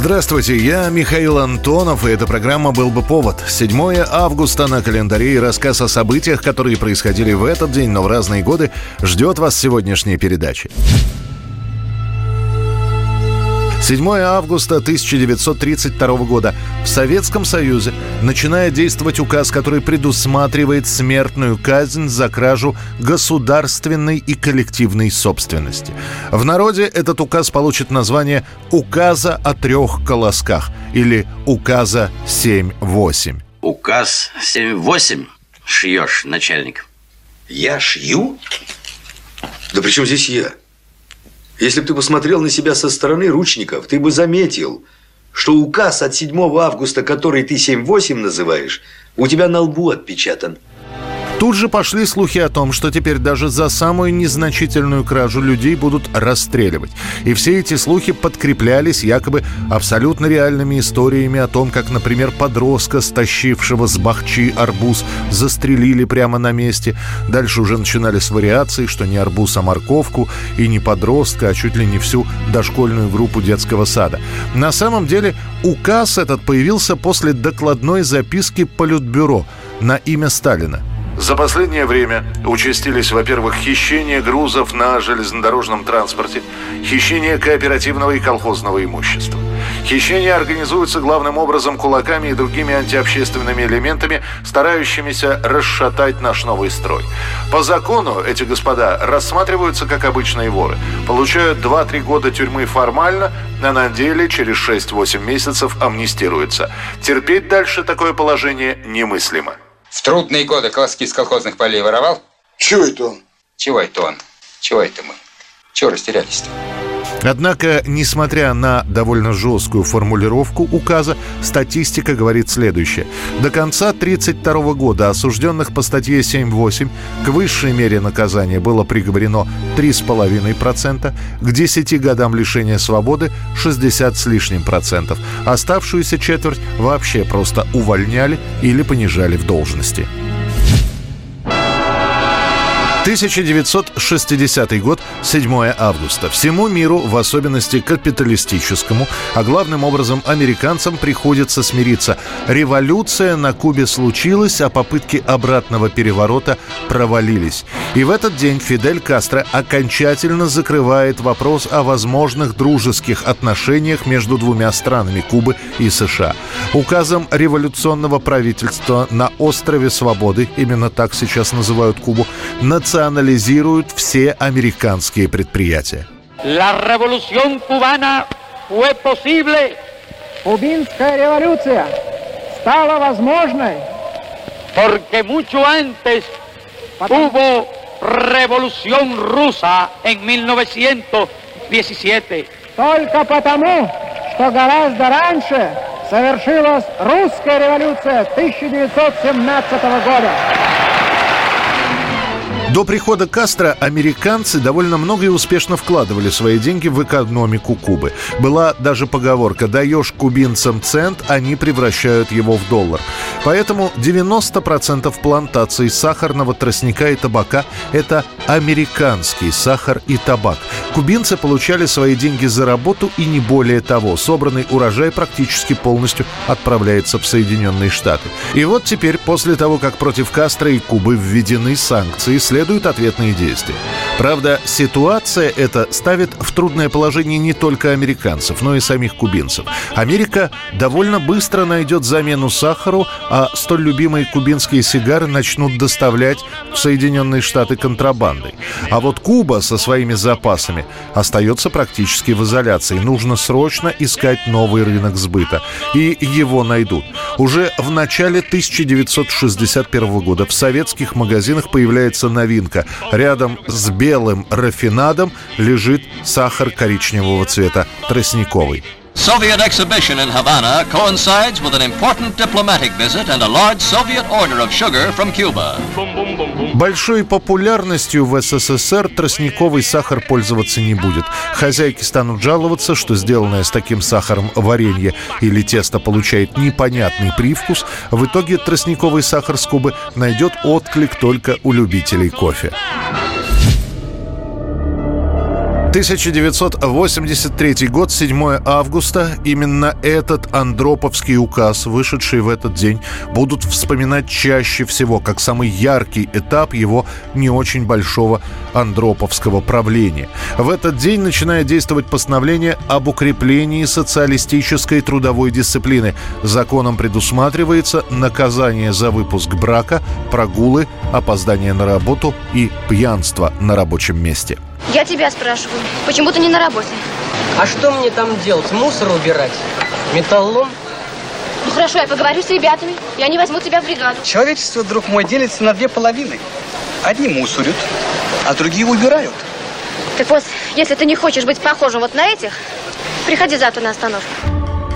Здравствуйте, я Михаил Антонов, и эта программа «Был бы повод». 7 августа на календаре и рассказ о событиях, которые происходили в этот день, но в разные годы, ждет вас сегодняшняя передача. 7 августа 1932 года в Советском Союзе начинает действовать указ, который предусматривает смертную казнь за кражу государственной и коллективной собственности. В народе этот указ получит название «Указа о трех колосках» или «Указа 7-8». Указ 7-8 шьешь, начальник. Я шью? Да при чем здесь я? Если бы ты посмотрел на себя со стороны ручников, ты бы заметил, что указ от 7 августа, который ты 7-8 называешь, у тебя на лбу отпечатан. Тут же пошли слухи о том, что теперь даже за самую незначительную кражу людей будут расстреливать. И все эти слухи подкреплялись якобы абсолютно реальными историями о том, как, например, подростка, стащившего с бахчи арбуз, застрелили прямо на месте. Дальше уже начинались вариации, что не арбуз, а морковку, и не подростка, а чуть ли не всю дошкольную группу детского сада. На самом деле указ этот появился после докладной записки Политбюро на имя Сталина. За последнее время участились, во-первых, хищение грузов на железнодорожном транспорте, хищение кооперативного и колхозного имущества. Хищения организуются главным образом кулаками и другими антиобщественными элементами, старающимися расшатать наш новый строй. По закону эти господа рассматриваются как обычные воры, получают 2-3 года тюрьмы формально, а на деле через 6-8 месяцев амнистируются. Терпеть дальше такое положение немыслимо. В трудные годы колоски с колхозных полей воровал? Чего это он? Чего это он? Чего это мы? Чего растерялись-то? Однако, несмотря на довольно жесткую формулировку указа, статистика говорит следующее. До конца 1932 года осужденных по статье 7.8 к высшей мере наказания было приговорено 3,5%, к 10 годам лишения свободы 60 с лишним процентов. Оставшуюся четверть вообще просто увольняли или понижали в должности. 1960 год, 7 августа. Всему миру, в особенности капиталистическому, а главным образом американцам приходится смириться. Революция на Кубе случилась, а попытки обратного переворота провалились. И в этот день Фидель Кастро окончательно закрывает вопрос о возможных дружеских отношениях между двумя странами Кубы и США. Указом революционного правительства на острове Свободы, именно так сейчас называют Кубу, национальный национализируют все американские предприятия. La revolución cubana fue posible. Кубинская революция стала возможной. Porque mucho antes hubo revolución rusa en 1917. Только потому, что гораздо раньше совершилась русская революция 1917 года. До прихода Кастро американцы довольно много и успешно вкладывали свои деньги в экономику Кубы. Была даже поговорка «даешь кубинцам цент, они превращают его в доллар». Поэтому 90% плантаций сахарного тростника и табака – это американский сахар и табак. Кубинцы получали свои деньги за работу и не более того. Собранный урожай практически полностью отправляется в Соединенные Штаты. И вот теперь, после того, как против Кастро и Кубы введены санкции, следуют ответные действия. Правда, ситуация эта ставит в трудное положение не только американцев, но и самих кубинцев. Америка довольно быстро найдет замену сахару, а столь любимые кубинские сигары начнут доставлять в Соединенные Штаты контрабандой. А вот Куба со своими запасами остается практически в изоляции. Нужно срочно искать новый рынок сбыта. И его найдут. Уже в начале 1961 года в советских магазинах появляется новинка. Рядом с белым рафинадом лежит сахар коричневого цвета, тростниковый. Soviet exhibition in Havana coincides with an important diplomatic visit and a large Soviet order of sugar from Cuba. Большой популярностью в СССР тростниковый сахар пользоваться не будет. Хозяйки станут жаловаться, что сделанное с таким сахаром варенье или тесто получает непонятный привкус. В итоге тростниковый сахар с Кубы найдет отклик только у любителей кофе. 1983 год, 7 августа. Именно этот Андроповский указ, вышедший в этот день, будут вспоминать чаще всего, как самый яркий этап его не очень большого Андроповского правления. В этот день начинает действовать постановление об укреплении социалистической трудовой дисциплины. Законом предусматривается наказание за выпуск брака, прогулы, опоздание на работу и пьянство на рабочем месте. Я тебя спрашиваю, почему ты не на работе? А что мне там делать? Мусор убирать? Металлом? Ну хорошо, я поговорю с ребятами, и они возьмут тебя в бригаду. Человечество, друг мой, делится на две половины. Одни мусорят, а другие убирают. Так вот, если ты не хочешь быть похожим вот на этих, приходи завтра на остановку.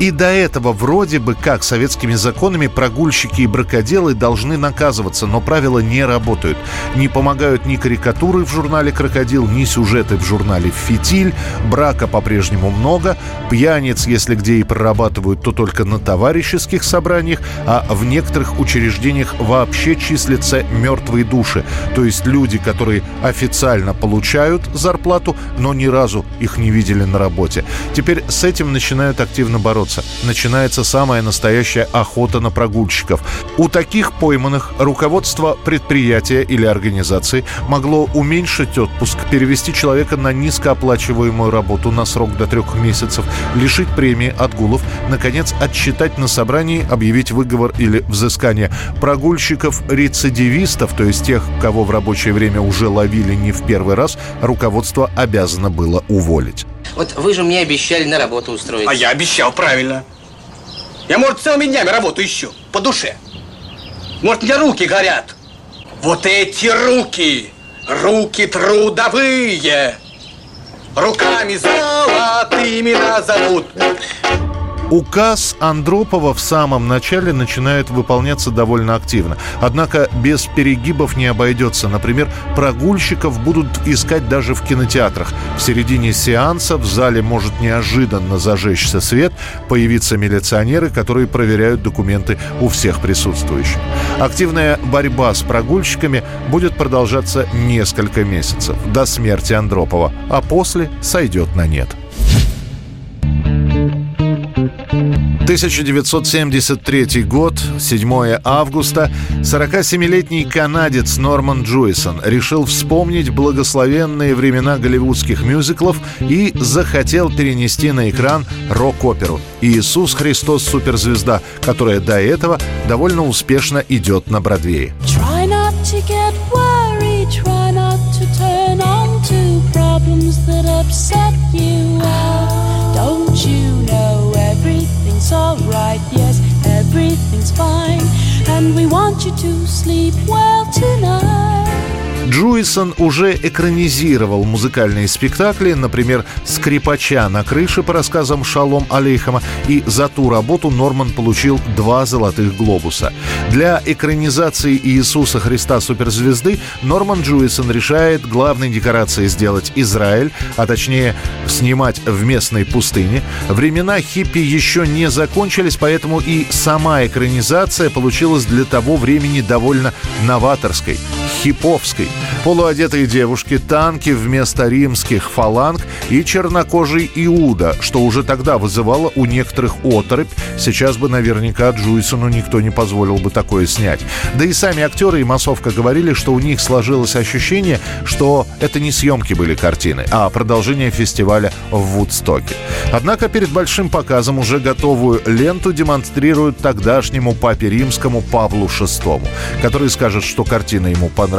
И до этого вроде бы как советскими законами прогульщики и бракоделы должны наказываться, но правила не работают. Не помогают ни карикатуры в журнале «Крокодил», ни сюжеты в журнале «Фитиль». Брака по-прежнему много. Пьяниц, если где и прорабатывают, то только на товарищеских собраниях, а в некоторых учреждениях вообще числятся мертвые души. То есть люди, которые официально получают зарплату, но ни разу их не видели на работе. Теперь с этим начинают активно бороться бороться. Начинается самая настоящая охота на прогульщиков. У таких пойманных руководство предприятия или организации могло уменьшить отпуск, перевести человека на низкооплачиваемую работу на срок до трех месяцев, лишить премии отгулов, наконец, отчитать на собрании, объявить выговор или взыскание. Прогульщиков-рецидивистов, то есть тех, кого в рабочее время уже ловили не в первый раз, руководство обязано было уволить. Вот вы же мне обещали на работу устроить. А я обещал, правильно. Я, может, целыми днями работу ищу, по душе. Может, мне руки горят. Вот эти руки, руки трудовые, руками золотыми назовут. Указ Андропова в самом начале начинает выполняться довольно активно. Однако без перегибов не обойдется. Например, прогульщиков будут искать даже в кинотеатрах. В середине сеанса в зале может неожиданно зажечься свет, появиться милиционеры, которые проверяют документы у всех присутствующих. Активная борьба с прогульщиками будет продолжаться несколько месяцев до смерти Андропова, а после сойдет на нет. 1973 год, 7 августа, 47-летний канадец Норман Джуисон решил вспомнить благословенные времена голливудских мюзиклов и захотел перенести на экран рок-оперу «Иисус Христос Суперзвезда», которая до этого довольно успешно идет на Бродвее. Don't everything's alright? Yes, everything's fine. And we want you to sleep well tonight. Джуисон уже экранизировал музыкальные спектакли, например, «Скрипача на крыше» по рассказам Шалом Алейхама, и за ту работу Норман получил два «Золотых глобуса». Для экранизации Иисуса Христа суперзвезды Норман Джуисон решает главной декорацией сделать Израиль, а точнее снимать в местной пустыне. Времена хиппи еще не закончились, поэтому и сама экранизация получилась для того времени довольно новаторской, хиповской. Полуодетые девушки, танки вместо римских фаланг и чернокожий Иуда, что уже тогда вызывало у некоторых оторопь. Сейчас бы наверняка Джуисону никто не позволил бы такое снять. Да и сами актеры и массовка говорили, что у них сложилось ощущение, что это не съемки были картины, а продолжение фестиваля в Вудстоке. Однако перед большим показом уже готовую ленту демонстрируют тогдашнему папе римскому Павлу VI, который скажет, что картина ему понравилась,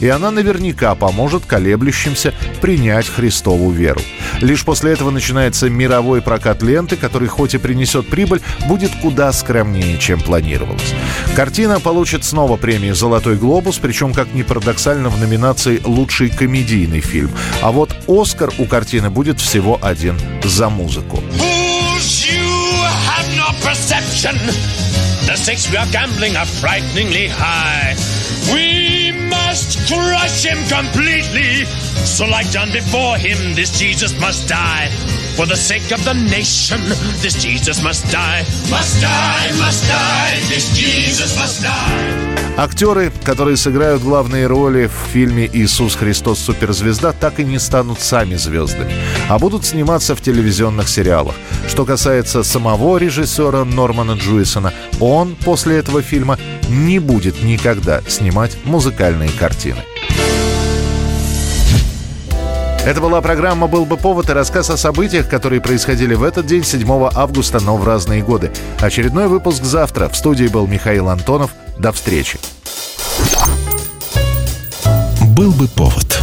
и и она наверняка поможет колеблющимся принять Христову веру. Лишь после этого начинается мировой прокат ленты, который хоть и принесет прибыль, будет куда скромнее, чем планировалось. Картина получит снова премию «Золотой глобус», причем, как ни парадоксально, в номинации «Лучший комедийный фильм». А вот «Оскар» у картины будет всего один – за музыку. The stakes we are gambling are frighteningly high. We must crush him completely. So, like John before him, this Jesus must die. For the sake of the nation, this Jesus must die. Must die, must die, this Jesus must die. Актеры, которые сыграют главные роли в фильме «Иисус Христос. Суперзвезда», так и не станут сами звездами, а будут сниматься в телевизионных сериалах. Что касается самого режиссера Нормана Джуисона, он после этого фильма не будет никогда снимать музыкальные картины. Это была программа «Был бы повод» и рассказ о событиях, которые происходили в этот день, 7 августа, но в разные годы. Очередной выпуск завтра. В студии был Михаил Антонов. До встречи. «Был бы повод»